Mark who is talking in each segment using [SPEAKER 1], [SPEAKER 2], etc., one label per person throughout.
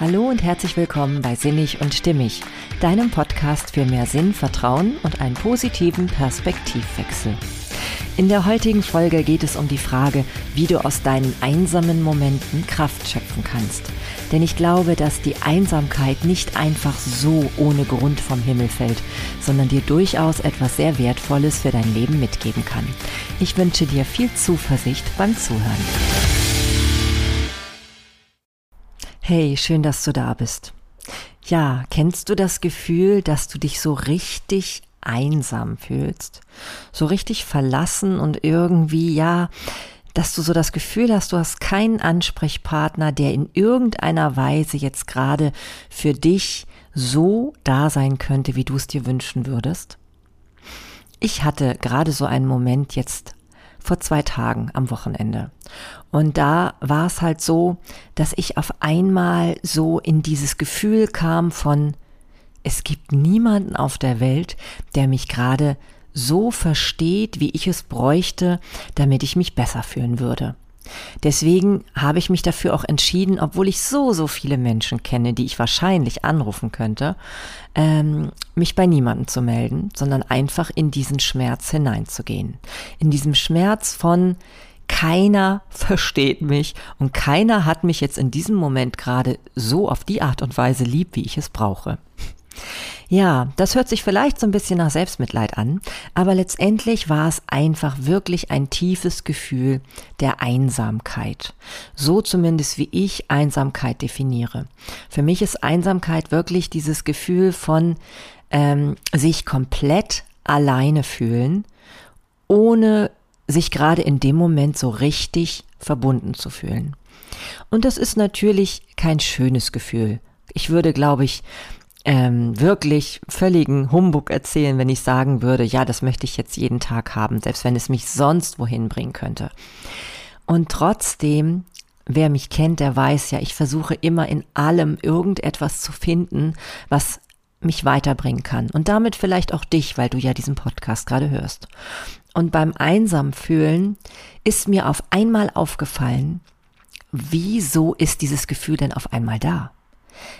[SPEAKER 1] Hallo und herzlich willkommen bei Sinnig und Stimmig, deinem Podcast für mehr Sinn, Vertrauen und einen positiven Perspektivwechsel. In der heutigen Folge geht es um die Frage, wie du aus deinen einsamen Momenten Kraft schöpfen kannst. Denn ich glaube, dass die Einsamkeit nicht einfach so ohne Grund vom Himmel fällt, sondern dir durchaus etwas sehr Wertvolles für dein Leben mitgeben kann. Ich wünsche dir viel Zuversicht beim Zuhören. Hey, schön, dass du da bist. Ja, kennst du das Gefühl, dass du dich so richtig einsam fühlst? So richtig verlassen und irgendwie, ja, dass du so das Gefühl hast, du hast keinen Ansprechpartner, der in irgendeiner Weise jetzt gerade für dich so da sein könnte, wie du es dir wünschen würdest? Ich hatte gerade so einen Moment jetzt vor zwei Tagen am Wochenende. Und da war es halt so, dass ich auf einmal so in dieses Gefühl kam von, es gibt niemanden auf der Welt, der mich gerade so versteht, wie ich es bräuchte, damit ich mich besser fühlen würde. Deswegen habe ich mich dafür auch entschieden, obwohl ich so, so viele Menschen kenne, die ich wahrscheinlich anrufen könnte, ähm, mich bei niemandem zu melden, sondern einfach in diesen Schmerz hineinzugehen. In diesem Schmerz von keiner versteht mich und keiner hat mich jetzt in diesem Moment gerade so auf die Art und Weise lieb, wie ich es brauche. Ja, das hört sich vielleicht so ein bisschen nach Selbstmitleid an, aber letztendlich war es einfach wirklich ein tiefes Gefühl der Einsamkeit. So zumindest wie ich Einsamkeit definiere. Für mich ist Einsamkeit wirklich dieses Gefühl von ähm, sich komplett alleine fühlen, ohne sich gerade in dem Moment so richtig verbunden zu fühlen. Und das ist natürlich kein schönes Gefühl. Ich würde, glaube ich, ähm, wirklich völligen Humbug erzählen, wenn ich sagen würde, ja, das möchte ich jetzt jeden Tag haben, selbst wenn es mich sonst wohin bringen könnte. Und trotzdem, wer mich kennt, der weiß ja, ich versuche immer in allem irgendetwas zu finden, was mich weiterbringen kann. Und damit vielleicht auch dich, weil du ja diesen Podcast gerade hörst. Und beim Einsamfühlen ist mir auf einmal aufgefallen, wieso ist dieses Gefühl denn auf einmal da?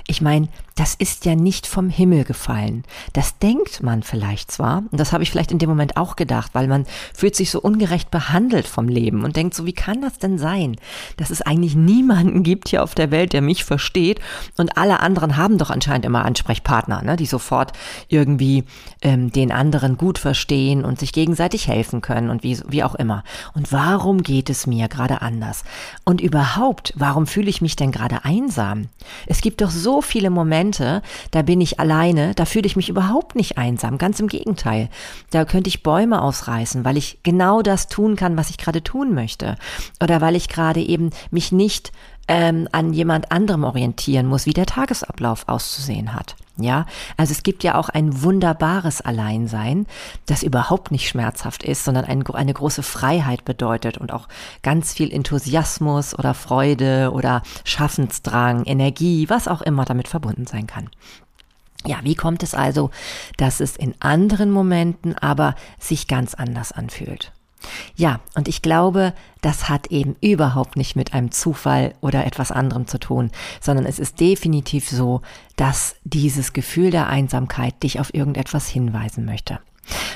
[SPEAKER 1] Ich meine, das ist ja nicht vom Himmel gefallen. Das denkt man vielleicht zwar, und das habe ich vielleicht in dem Moment auch gedacht, weil man fühlt sich so ungerecht behandelt vom Leben und denkt so, wie kann das denn sein, dass es eigentlich niemanden gibt hier auf der Welt, der mich versteht und alle anderen haben doch anscheinend immer Ansprechpartner, ne, die sofort irgendwie ähm, den anderen gut verstehen und sich gegenseitig helfen können und wie, wie auch immer. Und warum geht es mir gerade anders? Und überhaupt, warum fühle ich mich denn gerade einsam? Es gibt doch so viele Momente, da bin ich alleine, da fühle ich mich überhaupt nicht einsam, ganz im Gegenteil. Da könnte ich Bäume ausreißen, weil ich genau das tun kann, was ich gerade tun möchte. Oder weil ich gerade eben mich nicht ähm, an jemand anderem orientieren muss, wie der Tagesablauf auszusehen hat. Ja, also es gibt ja auch ein wunderbares Alleinsein, das überhaupt nicht schmerzhaft ist, sondern ein, eine große Freiheit bedeutet und auch ganz viel Enthusiasmus oder Freude oder Schaffensdrang, Energie, was auch immer damit verbunden sein kann. Ja, wie kommt es also, dass es in anderen Momenten aber sich ganz anders anfühlt? Ja, und ich glaube, das hat eben überhaupt nicht mit einem Zufall oder etwas anderem zu tun, sondern es ist definitiv so, dass dieses Gefühl der Einsamkeit dich auf irgendetwas hinweisen möchte.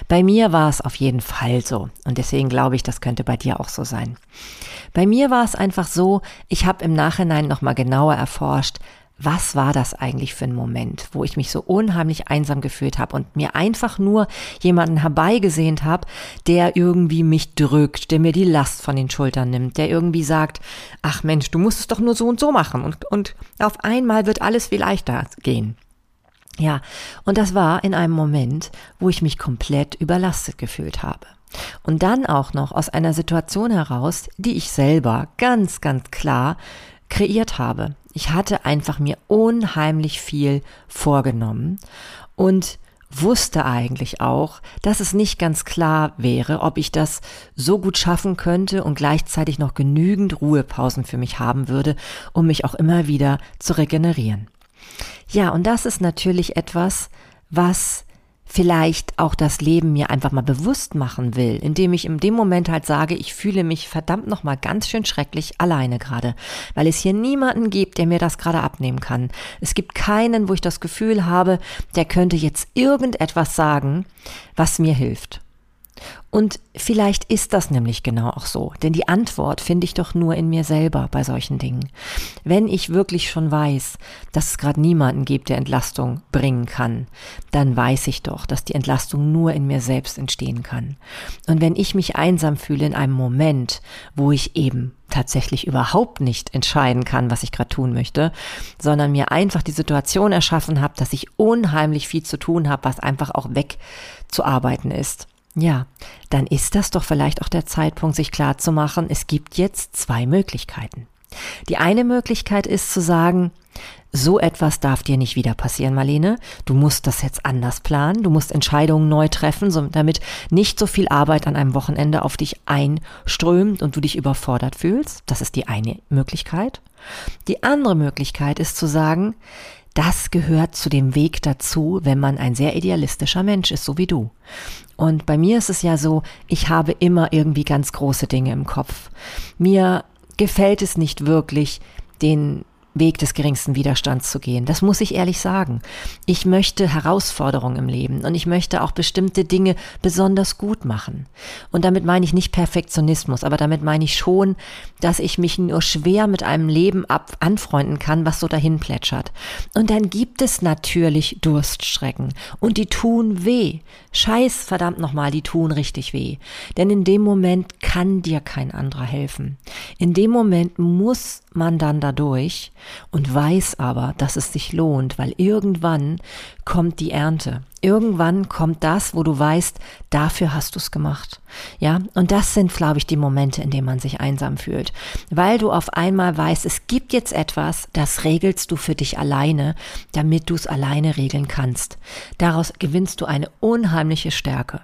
[SPEAKER 1] Bei mir war es auf jeden Fall so und deswegen glaube ich, das könnte bei dir auch so sein. Bei mir war es einfach so, ich habe im Nachhinein nochmal genauer erforscht, was war das eigentlich für ein Moment, wo ich mich so unheimlich einsam gefühlt habe und mir einfach nur jemanden herbeigesehnt habe, der irgendwie mich drückt, der mir die Last von den Schultern nimmt, der irgendwie sagt, ach Mensch, du musst es doch nur so und so machen und, und auf einmal wird alles viel leichter gehen. Ja, und das war in einem Moment, wo ich mich komplett überlastet gefühlt habe. Und dann auch noch aus einer Situation heraus, die ich selber ganz, ganz klar kreiert habe. Ich hatte einfach mir unheimlich viel vorgenommen und wusste eigentlich auch, dass es nicht ganz klar wäre, ob ich das so gut schaffen könnte und gleichzeitig noch genügend Ruhepausen für mich haben würde, um mich auch immer wieder zu regenerieren. Ja, und das ist natürlich etwas, was vielleicht auch das Leben mir einfach mal bewusst machen will, indem ich in dem Moment halt sage, ich fühle mich verdammt noch mal ganz schön schrecklich alleine gerade, weil es hier niemanden gibt, der mir das gerade abnehmen kann. Es gibt keinen, wo ich das Gefühl habe, der könnte jetzt irgendetwas sagen, was mir hilft. Und vielleicht ist das nämlich genau auch so, denn die Antwort finde ich doch nur in mir selber bei solchen Dingen. Wenn ich wirklich schon weiß, dass es gerade niemanden gibt, der Entlastung bringen kann, dann weiß ich doch, dass die Entlastung nur in mir selbst entstehen kann. Und wenn ich mich einsam fühle in einem Moment, wo ich eben tatsächlich überhaupt nicht entscheiden kann, was ich gerade tun möchte, sondern mir einfach die Situation erschaffen habe, dass ich unheimlich viel zu tun habe, was einfach auch wegzuarbeiten ist ja, dann ist das doch vielleicht auch der Zeitpunkt, sich klarzumachen, es gibt jetzt zwei Möglichkeiten. Die eine Möglichkeit ist zu sagen, so etwas darf dir nicht wieder passieren, Marlene. Du musst das jetzt anders planen. Du musst Entscheidungen neu treffen, damit nicht so viel Arbeit an einem Wochenende auf dich einströmt und du dich überfordert fühlst. Das ist die eine Möglichkeit. Die andere Möglichkeit ist zu sagen, das gehört zu dem Weg dazu, wenn man ein sehr idealistischer Mensch ist, so wie du. Und bei mir ist es ja so, ich habe immer irgendwie ganz große Dinge im Kopf. Mir gefällt es nicht wirklich, den Weg des geringsten Widerstands zu gehen. Das muss ich ehrlich sagen. Ich möchte Herausforderungen im Leben und ich möchte auch bestimmte Dinge besonders gut machen. Und damit meine ich nicht Perfektionismus, aber damit meine ich schon, dass ich mich nur schwer mit einem Leben ab anfreunden kann, was so dahin plätschert. Und dann gibt es natürlich Durststrecken und die tun weh. Scheiß verdammt nochmal, die tun richtig weh. Denn in dem Moment kann dir kein anderer helfen. In dem Moment muss man dann dadurch und weiß aber, dass es sich lohnt, weil irgendwann kommt die Ernte. Irgendwann kommt das, wo du weißt, dafür hast du es gemacht. Ja, und das sind, glaube ich, die Momente, in denen man sich einsam fühlt, weil du auf einmal weißt, es gibt jetzt etwas, das regelst du für dich alleine, damit du es alleine regeln kannst. Daraus gewinnst du eine unheimliche Stärke.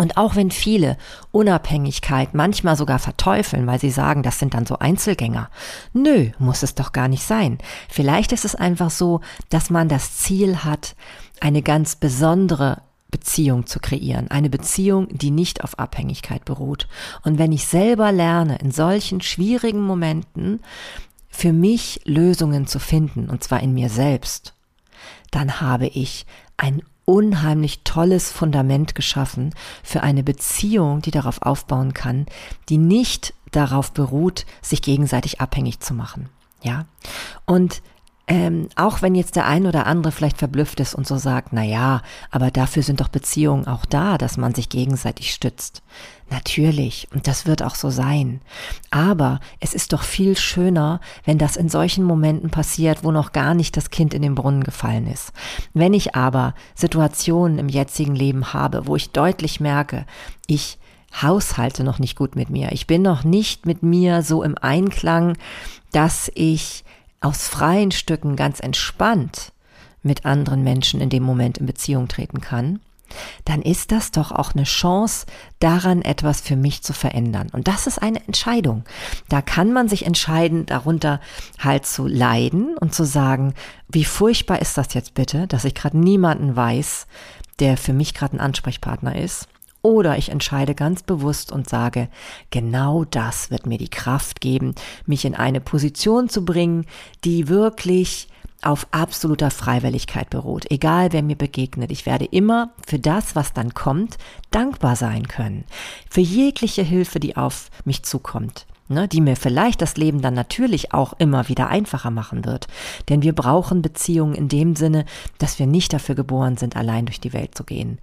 [SPEAKER 1] Und auch wenn viele Unabhängigkeit manchmal sogar verteufeln, weil sie sagen, das sind dann so Einzelgänger. Nö, muss es doch gar nicht sein. Vielleicht ist es einfach so, dass man das Ziel hat, eine ganz besondere Beziehung zu kreieren. Eine Beziehung, die nicht auf Abhängigkeit beruht. Und wenn ich selber lerne, in solchen schwierigen Momenten für mich Lösungen zu finden, und zwar in mir selbst, dann habe ich ein unheimlich tolles Fundament geschaffen für eine Beziehung, die darauf aufbauen kann, die nicht darauf beruht, sich gegenseitig abhängig zu machen. Ja. Und ähm, auch wenn jetzt der ein oder andere vielleicht verblüfft ist und so sagt, na ja, aber dafür sind doch Beziehungen auch da, dass man sich gegenseitig stützt. Natürlich, und das wird auch so sein. Aber es ist doch viel schöner, wenn das in solchen Momenten passiert, wo noch gar nicht das Kind in den Brunnen gefallen ist. Wenn ich aber Situationen im jetzigen Leben habe, wo ich deutlich merke, ich haushalte noch nicht gut mit mir, ich bin noch nicht mit mir so im Einklang, dass ich aus freien Stücken ganz entspannt mit anderen Menschen in dem Moment in Beziehung treten kann, dann ist das doch auch eine Chance, daran etwas für mich zu verändern. Und das ist eine Entscheidung. Da kann man sich entscheiden, darunter halt zu leiden und zu sagen, wie furchtbar ist das jetzt bitte, dass ich gerade niemanden weiß, der für mich gerade ein Ansprechpartner ist. Oder ich entscheide ganz bewusst und sage, genau das wird mir die Kraft geben, mich in eine Position zu bringen, die wirklich auf absoluter Freiwilligkeit beruht. Egal wer mir begegnet, ich werde immer für das, was dann kommt, dankbar sein können. Für jegliche Hilfe, die auf mich zukommt ne, die mir vielleicht das Leben dann natürlich auch immer wieder einfacher machen wird. Denn wir brauchen Beziehungen in dem Sinne, dass wir nicht dafür geboren sind, allein durch die Welt zu gehen.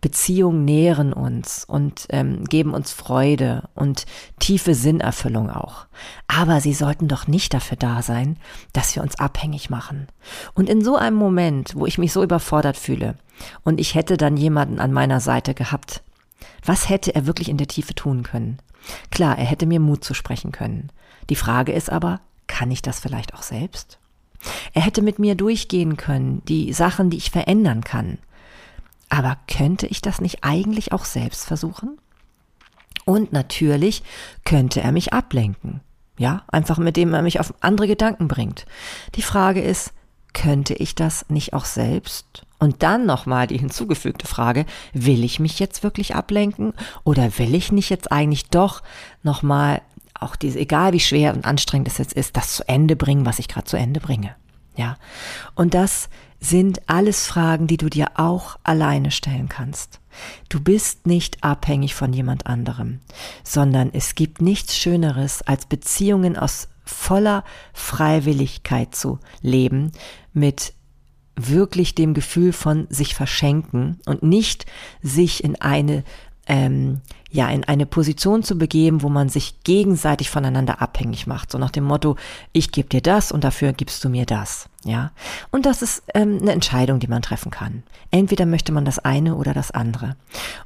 [SPEAKER 1] Beziehungen nähren uns und ähm, geben uns Freude und tiefe Sinnerfüllung auch. Aber sie sollten doch nicht dafür da sein, dass wir uns abhängig machen. Und in so einem Moment, wo ich mich so überfordert fühle und ich hätte dann jemanden an meiner Seite gehabt, was hätte er wirklich in der Tiefe tun können? Klar, er hätte mir Mut zu sprechen können. Die Frage ist aber, kann ich das vielleicht auch selbst? Er hätte mit mir durchgehen können, die Sachen, die ich verändern kann. Aber könnte ich das nicht eigentlich auch selbst versuchen? Und natürlich könnte er mich ablenken. Ja, einfach mit dem er mich auf andere Gedanken bringt. Die Frage ist, könnte ich das nicht auch selbst? Und dann nochmal die hinzugefügte Frage, will ich mich jetzt wirklich ablenken oder will ich nicht jetzt eigentlich doch nochmal auch diese, egal wie schwer und anstrengend es jetzt ist, das zu Ende bringen, was ich gerade zu Ende bringe. Ja. Und das sind alles Fragen, die du dir auch alleine stellen kannst. Du bist nicht abhängig von jemand anderem, sondern es gibt nichts Schöneres, als Beziehungen aus voller Freiwilligkeit zu leben, mit wirklich dem Gefühl von sich verschenken und nicht sich in eine ähm, ja in eine Position zu begeben, wo man sich gegenseitig voneinander abhängig macht, so nach dem Motto, ich gebe dir das und dafür gibst du mir das. Ja, und das ist ähm, eine Entscheidung, die man treffen kann. Entweder möchte man das eine oder das andere.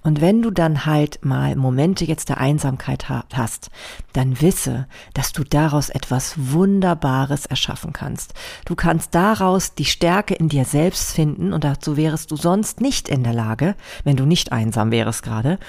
[SPEAKER 1] Und wenn du dann halt mal Momente jetzt der Einsamkeit ha hast, dann wisse, dass du daraus etwas Wunderbares erschaffen kannst. Du kannst daraus die Stärke in dir selbst finden und dazu wärest du sonst nicht in der Lage, wenn du nicht einsam wärst gerade,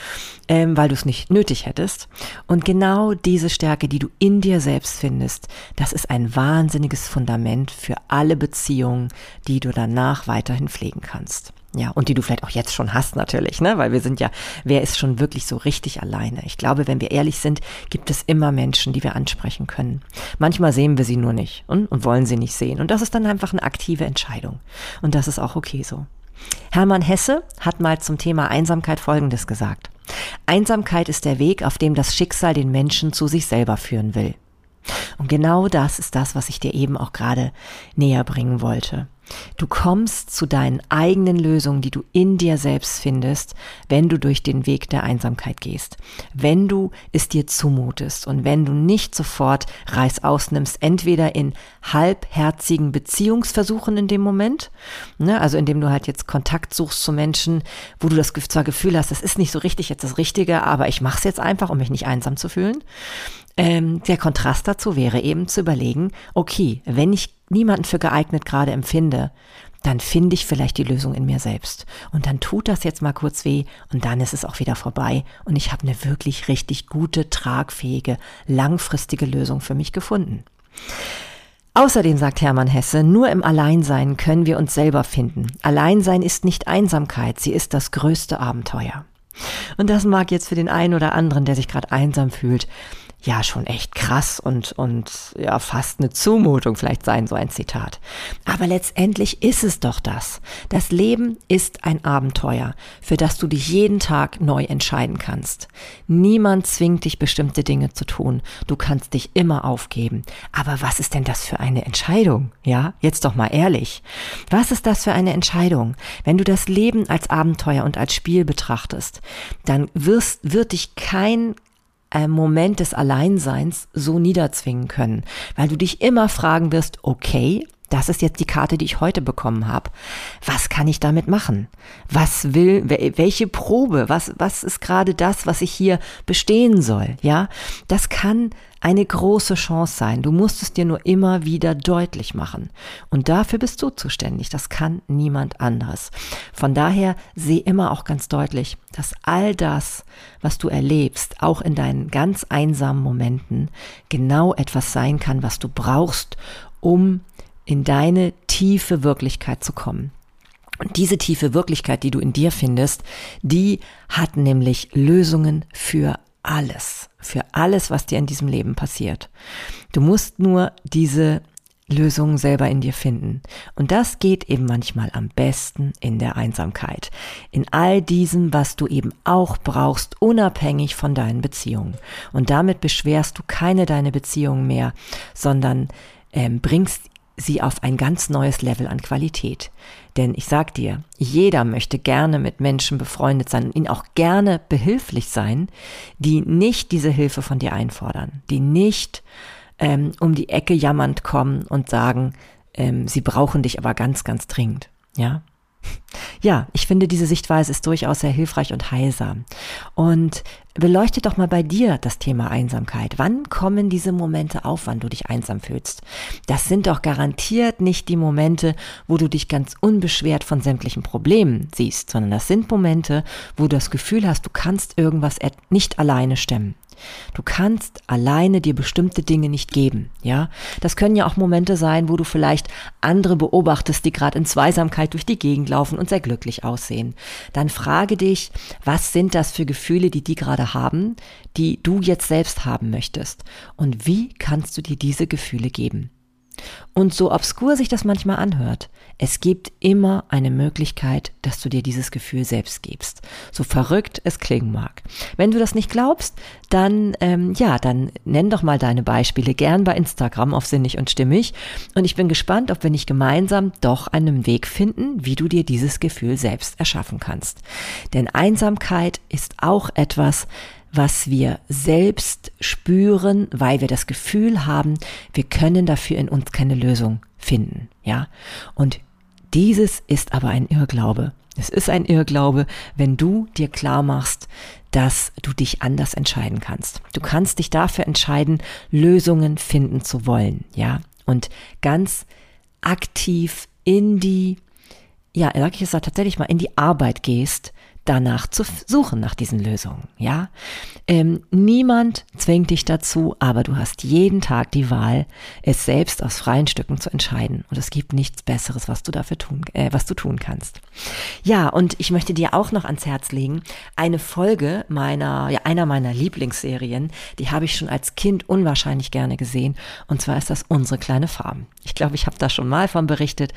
[SPEAKER 1] ähm, weil du es nicht nötig hättest. Und genau diese Stärke, die du in dir selbst findest, das ist ein wahnsinniges Fundament für alle Beziehungen, die du danach weiterhin pflegen kannst. Ja, und die du vielleicht auch jetzt schon hast natürlich, ne? Weil wir sind ja, wer ist schon wirklich so richtig alleine? Ich glaube, wenn wir ehrlich sind, gibt es immer Menschen, die wir ansprechen können. Manchmal sehen wir sie nur nicht und, und wollen sie nicht sehen. Und das ist dann einfach eine aktive Entscheidung. Und das ist auch okay so. Hermann Hesse hat mal zum Thema Einsamkeit Folgendes gesagt. Einsamkeit ist der Weg, auf dem das Schicksal den Menschen zu sich selber führen will. Und genau das ist das, was ich dir eben auch gerade näher bringen wollte. Du kommst zu deinen eigenen Lösungen, die du in dir selbst findest, wenn du durch den Weg der Einsamkeit gehst. Wenn du es dir zumutest und wenn du nicht sofort Reiß ausnimmst, entweder in halbherzigen Beziehungsversuchen in dem Moment, ne, also indem du halt jetzt Kontakt suchst zu Menschen, wo du das zwar Gefühl hast, das ist nicht so richtig jetzt das Richtige, aber ich mache es jetzt einfach, um mich nicht einsam zu fühlen. Ähm, der Kontrast dazu wäre eben zu überlegen, okay, wenn ich niemanden für geeignet gerade empfinde, dann finde ich vielleicht die Lösung in mir selbst. Und dann tut das jetzt mal kurz weh und dann ist es auch wieder vorbei und ich habe eine wirklich richtig gute, tragfähige, langfristige Lösung für mich gefunden. Außerdem sagt Hermann Hesse, nur im Alleinsein können wir uns selber finden. Alleinsein ist nicht Einsamkeit, sie ist das größte Abenteuer. Und das mag jetzt für den einen oder anderen, der sich gerade einsam fühlt, ja schon echt krass und, und ja fast eine Zumutung vielleicht sein, so ein Zitat. Aber letztendlich ist es doch das. Das Leben ist ein Abenteuer, für das du dich jeden Tag neu entscheiden kannst. Niemand zwingt dich, bestimmte Dinge zu tun. Du kannst dich immer aufgeben. Aber was ist denn das für eine Entscheidung? Ja, jetzt doch mal ehrlich. Was ist das für eine Entscheidung? Wenn du das Leben als Abenteuer und als Spiel betrachtest, dann wirst, wird dich kein Moment des Alleinseins so niederzwingen können, weil du dich immer fragen wirst, okay, das ist jetzt die Karte, die ich heute bekommen habe. Was kann ich damit machen? Was will, welche Probe? Was, was ist gerade das, was ich hier bestehen soll? Ja, das kann eine große Chance sein. Du musst es dir nur immer wieder deutlich machen. Und dafür bist du zuständig. Das kann niemand anderes. Von daher sehe immer auch ganz deutlich, dass all das, was du erlebst, auch in deinen ganz einsamen Momenten, genau etwas sein kann, was du brauchst, um in deine tiefe Wirklichkeit zu kommen. Und diese tiefe Wirklichkeit, die du in dir findest, die hat nämlich Lösungen für alles, für alles, was dir in diesem Leben passiert. Du musst nur diese Lösungen selber in dir finden. Und das geht eben manchmal am besten in der Einsamkeit. In all diesem, was du eben auch brauchst, unabhängig von deinen Beziehungen. Und damit beschwerst du keine deine Beziehungen mehr, sondern ähm, bringst sie auf ein ganz neues Level an Qualität. Denn ich sag dir, jeder möchte gerne mit Menschen befreundet sein und ihnen auch gerne behilflich sein, die nicht diese Hilfe von dir einfordern, die nicht ähm, um die Ecke jammernd kommen und sagen, ähm, sie brauchen dich aber ganz, ganz dringend. Ja, ja, ich finde, diese Sichtweise ist durchaus sehr hilfreich und heilsam. Und beleuchte doch mal bei dir das Thema Einsamkeit. Wann kommen diese Momente auf, wann du dich einsam fühlst? Das sind doch garantiert nicht die Momente, wo du dich ganz unbeschwert von sämtlichen Problemen siehst, sondern das sind Momente, wo du das Gefühl hast, du kannst irgendwas nicht alleine stemmen. Du kannst alleine dir bestimmte Dinge nicht geben, ja? Das können ja auch Momente sein, wo du vielleicht andere beobachtest, die gerade in Zweisamkeit durch die Gegend laufen und sehr glücklich aussehen. Dann frage dich, was sind das für Gefühle, die die gerade haben, die du jetzt selbst haben möchtest? Und wie kannst du dir diese Gefühle geben? Und so obskur sich das manchmal anhört, es gibt immer eine Möglichkeit, dass du dir dieses Gefühl selbst gibst. So verrückt es klingen mag. Wenn du das nicht glaubst, dann ähm, ja, dann nenn doch mal deine Beispiele gern bei Instagram auf Sinnig und Stimmig. Und ich bin gespannt, ob wir nicht gemeinsam doch einen Weg finden, wie du dir dieses Gefühl selbst erschaffen kannst. Denn Einsamkeit ist auch etwas, was wir selbst spüren, weil wir das Gefühl haben, wir können dafür in uns keine Lösung finden, ja? Und dieses ist aber ein Irrglaube. Es ist ein Irrglaube, wenn du dir klar machst, dass du dich anders entscheiden kannst. Du kannst dich dafür entscheiden, Lösungen finden zu wollen, ja? Und ganz aktiv in die, ja, sag ich es tatsächlich mal, in die Arbeit gehst, danach zu suchen, nach diesen Lösungen. Ja, ähm, niemand zwingt dich dazu, aber du hast jeden Tag die Wahl, es selbst aus freien Stücken zu entscheiden. Und es gibt nichts Besseres, was du dafür tun, äh, was du tun kannst. Ja, und ich möchte dir auch noch ans Herz legen, eine Folge meiner, ja, einer meiner Lieblingsserien, die habe ich schon als Kind unwahrscheinlich gerne gesehen. Und zwar ist das unsere kleine Farm. Ich glaube, ich habe da schon mal von berichtet.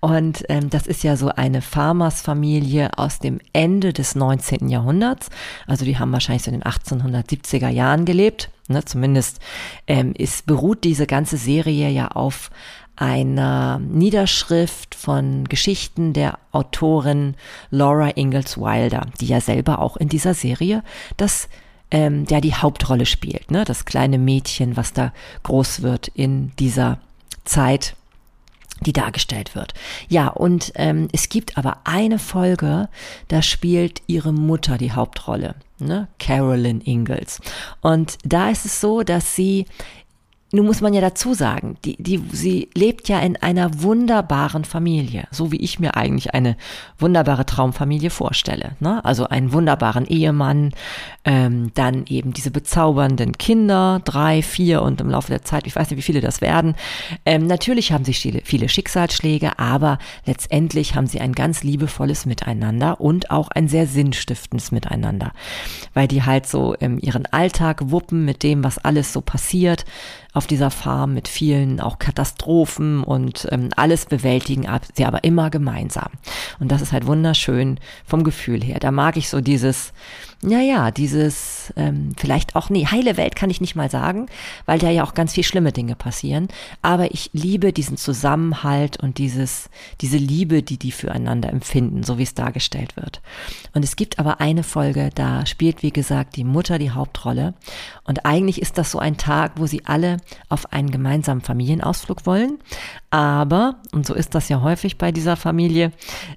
[SPEAKER 1] Und ähm, das ist ja so eine Farmersfamilie aus dem Ende des 19. Jahrhunderts. Also die haben wahrscheinlich so in den 1870er Jahren gelebt. Ne, zumindest ähm, ist, beruht diese ganze Serie ja auf einer Niederschrift von Geschichten der Autorin Laura Ingalls Wilder, die ja selber auch in dieser Serie das ähm, ja die Hauptrolle spielt, ne? Das kleine Mädchen, was da groß wird in dieser Zeit die dargestellt wird. Ja, und ähm, es gibt aber eine Folge, da spielt ihre Mutter die Hauptrolle, ne? Carolyn Ingalls. Und da ist es so, dass sie nun muss man ja dazu sagen, die, die, sie lebt ja in einer wunderbaren Familie, so wie ich mir eigentlich eine wunderbare Traumfamilie vorstelle. Ne? Also einen wunderbaren Ehemann, ähm, dann eben diese bezaubernden Kinder, drei, vier und im Laufe der Zeit, ich weiß nicht, wie viele das werden. Ähm, natürlich haben sie viele, viele Schicksalsschläge, aber letztendlich haben sie ein ganz liebevolles Miteinander und auch ein sehr sinnstiftendes Miteinander, weil die halt so ähm, ihren Alltag wuppen mit dem, was alles so passiert auf dieser Farm mit vielen auch Katastrophen und ähm, alles bewältigen sie aber immer gemeinsam. Und das ist halt wunderschön vom Gefühl her. Da mag ich so dieses, naja, dieses, ähm, vielleicht auch, nee, heile Welt kann ich nicht mal sagen, weil da ja auch ganz viel schlimme Dinge passieren. Aber ich liebe diesen Zusammenhalt und dieses, diese Liebe, die die füreinander empfinden, so wie es dargestellt wird. Und es gibt aber eine Folge, da spielt, wie gesagt, die Mutter die Hauptrolle. Und eigentlich ist das so ein Tag, wo sie alle auf einen gemeinsamen Familienausflug wollen. Aber, und so ist das ja häufig bei dieser Familie,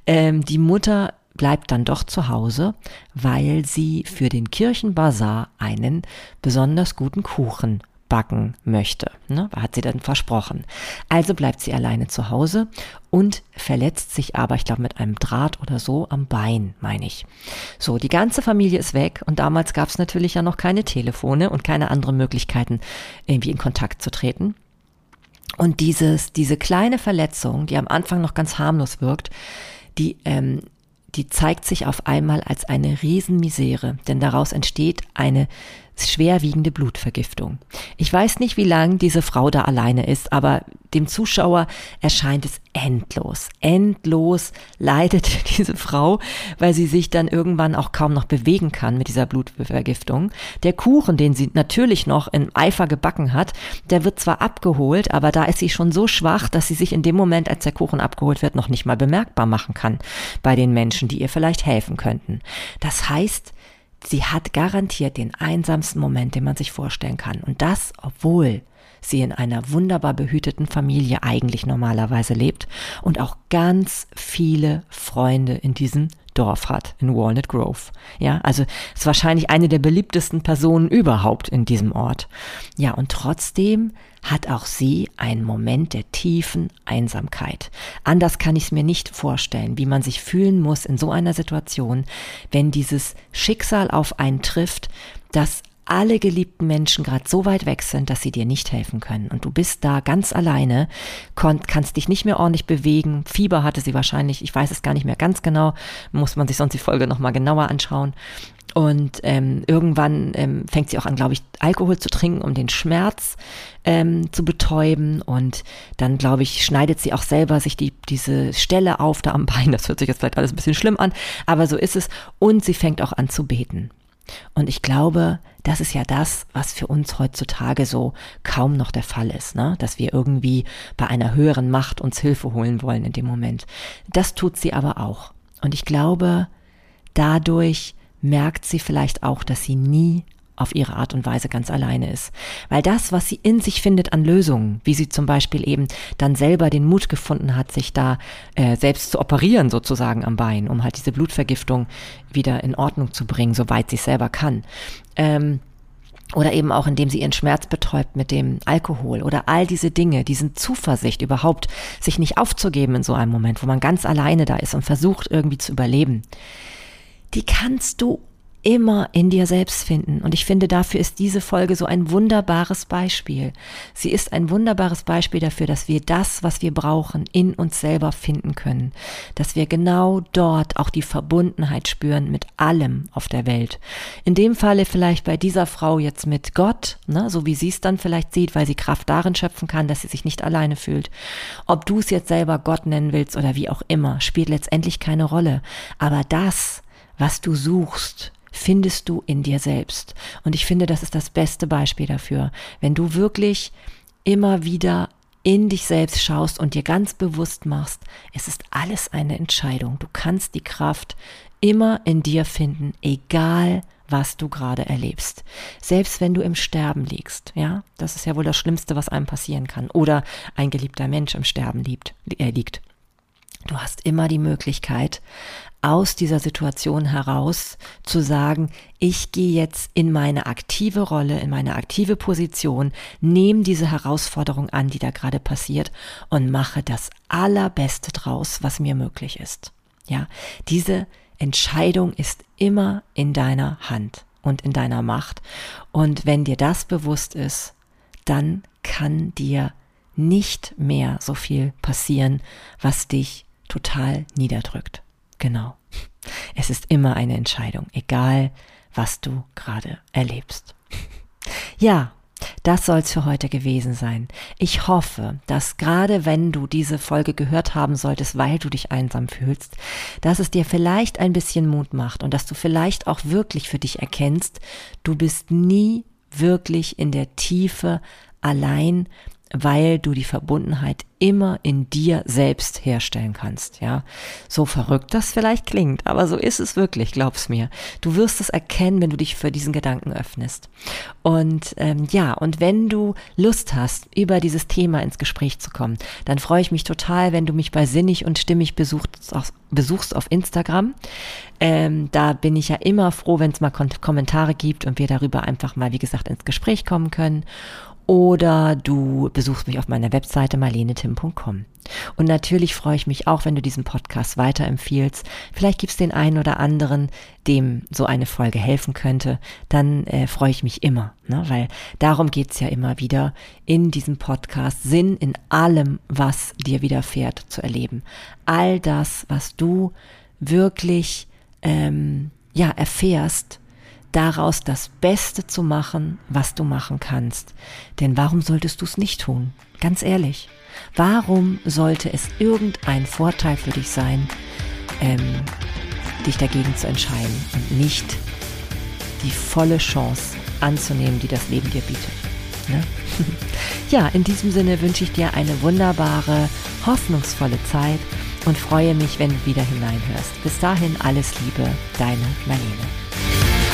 [SPEAKER 1] ähm, die Mutter bleibt dann doch zu Hause, weil sie für den Kirchenbazar einen besonders guten Kuchen backen möchte. Ne? Hat sie dann versprochen. Also bleibt sie alleine zu Hause und verletzt sich aber, ich glaube, mit einem Draht oder so am Bein, meine ich. So, die ganze Familie ist weg und damals gab es natürlich ja noch keine Telefone und keine anderen Möglichkeiten, irgendwie in Kontakt zu treten. Und dieses, diese kleine Verletzung, die am Anfang noch ganz harmlos wirkt, die ähm, die zeigt sich auf einmal als eine Riesenmisere, denn daraus entsteht eine schwerwiegende Blutvergiftung. Ich weiß nicht, wie lange diese Frau da alleine ist, aber dem Zuschauer erscheint es endlos. Endlos leidet diese Frau, weil sie sich dann irgendwann auch kaum noch bewegen kann mit dieser Blutvergiftung. Der Kuchen, den sie natürlich noch in Eifer gebacken hat, der wird zwar abgeholt, aber da ist sie schon so schwach, dass sie sich in dem Moment, als der Kuchen abgeholt wird, noch nicht mal bemerkbar machen kann bei den Menschen, die ihr vielleicht helfen könnten. Das heißt, sie hat garantiert den einsamsten Moment, den man sich vorstellen kann. Und das, obwohl sie in einer wunderbar behüteten Familie eigentlich normalerweise lebt und auch ganz viele Freunde in diesem Dorf hat, in Walnut Grove. Ja, also ist wahrscheinlich eine der beliebtesten Personen überhaupt in diesem Ort. Ja, und trotzdem hat auch sie einen Moment der tiefen Einsamkeit. Anders kann ich es mir nicht vorstellen, wie man sich fühlen muss in so einer Situation, wenn dieses Schicksal auf einen trifft, das alle geliebten Menschen gerade so weit weg sind, dass sie dir nicht helfen können. Und du bist da ganz alleine, kannst dich nicht mehr ordentlich bewegen. Fieber hatte sie wahrscheinlich, ich weiß es gar nicht mehr ganz genau, muss man sich sonst die Folge nochmal genauer anschauen. Und ähm, irgendwann ähm, fängt sie auch an, glaube ich, Alkohol zu trinken, um den Schmerz ähm, zu betäuben. Und dann, glaube ich, schneidet sie auch selber sich die, diese Stelle auf da am Bein. Das hört sich jetzt vielleicht alles ein bisschen schlimm an, aber so ist es. Und sie fängt auch an zu beten. Und ich glaube, das ist ja das, was für uns heutzutage so kaum noch der Fall ist, ne? dass wir irgendwie bei einer höheren Macht uns Hilfe holen wollen in dem Moment. Das tut sie aber auch. Und ich glaube, dadurch merkt sie vielleicht auch, dass sie nie auf ihre Art und Weise ganz alleine ist. Weil das, was sie in sich findet an Lösungen, wie sie zum Beispiel eben dann selber den Mut gefunden hat, sich da äh, selbst zu operieren sozusagen am Bein, um halt diese Blutvergiftung wieder in Ordnung zu bringen, soweit sie selber kann. Ähm, oder eben auch indem sie ihren Schmerz betäubt mit dem Alkohol oder all diese Dinge, diesen Zuversicht überhaupt, sich nicht aufzugeben in so einem Moment, wo man ganz alleine da ist und versucht irgendwie zu überleben die kannst du immer in dir selbst finden. Und ich finde, dafür ist diese Folge so ein wunderbares Beispiel. Sie ist ein wunderbares Beispiel dafür, dass wir das, was wir brauchen, in uns selber finden können. Dass wir genau dort auch die Verbundenheit spüren mit allem auf der Welt. In dem Falle vielleicht bei dieser Frau jetzt mit Gott, ne, so wie sie es dann vielleicht sieht, weil sie Kraft darin schöpfen kann, dass sie sich nicht alleine fühlt. Ob du es jetzt selber Gott nennen willst oder wie auch immer, spielt letztendlich keine Rolle. Aber das, was du suchst, findest du in dir selbst. Und ich finde, das ist das beste Beispiel dafür. Wenn du wirklich immer wieder in dich selbst schaust und dir ganz bewusst machst, es ist alles eine Entscheidung. Du kannst die Kraft immer in dir finden, egal was du gerade erlebst. Selbst wenn du im Sterben liegst, ja, das ist ja wohl das Schlimmste, was einem passieren kann. Oder ein geliebter Mensch im Sterben liebt, äh, liegt. Du hast immer die Möglichkeit, aus dieser Situation heraus zu sagen, ich gehe jetzt in meine aktive Rolle, in meine aktive Position, nehme diese Herausforderung an, die da gerade passiert und mache das Allerbeste draus, was mir möglich ist. Ja, diese Entscheidung ist immer in deiner Hand und in deiner Macht. Und wenn dir das bewusst ist, dann kann dir nicht mehr so viel passieren, was dich total niederdrückt. Genau. Es ist immer eine Entscheidung, egal was du gerade erlebst. Ja, das soll's für heute gewesen sein. Ich hoffe, dass gerade wenn du diese Folge gehört haben solltest, weil du dich einsam fühlst, dass es dir vielleicht ein bisschen Mut macht und dass du vielleicht auch wirklich für dich erkennst, du bist nie wirklich in der Tiefe allein, weil du die Verbundenheit immer in dir selbst herstellen kannst, ja. So verrückt das vielleicht klingt, aber so ist es wirklich, glaub's mir. Du wirst es erkennen, wenn du dich für diesen Gedanken öffnest. Und ähm, ja, und wenn du Lust hast, über dieses Thema ins Gespräch zu kommen, dann freue ich mich total, wenn du mich bei Sinnig und Stimmig besuchst auf, besuchst auf Instagram. Ähm, da bin ich ja immer froh, wenn es mal Kommentare gibt und wir darüber einfach mal, wie gesagt, ins Gespräch kommen können oder du besuchst mich auf meiner Webseite marlenetim.com. Und natürlich freue ich mich auch, wenn du diesen Podcast weiterempfiehlst. Vielleicht gibt es den einen oder anderen, dem so eine Folge helfen könnte. Dann äh, freue ich mich immer, ne? weil darum geht's ja immer wieder, in diesem Podcast Sinn in allem, was dir widerfährt, zu erleben. All das, was du wirklich ähm, ja erfährst, daraus das Beste zu machen, was du machen kannst. Denn warum solltest du es nicht tun? Ganz ehrlich. Warum sollte es irgendein Vorteil für dich sein, ähm, dich dagegen zu entscheiden und nicht die volle Chance anzunehmen, die das Leben dir bietet? Ne? ja, in diesem Sinne wünsche ich dir eine wunderbare, hoffnungsvolle Zeit und freue mich, wenn du wieder hineinhörst. Bis dahin alles Liebe, deine Marlene.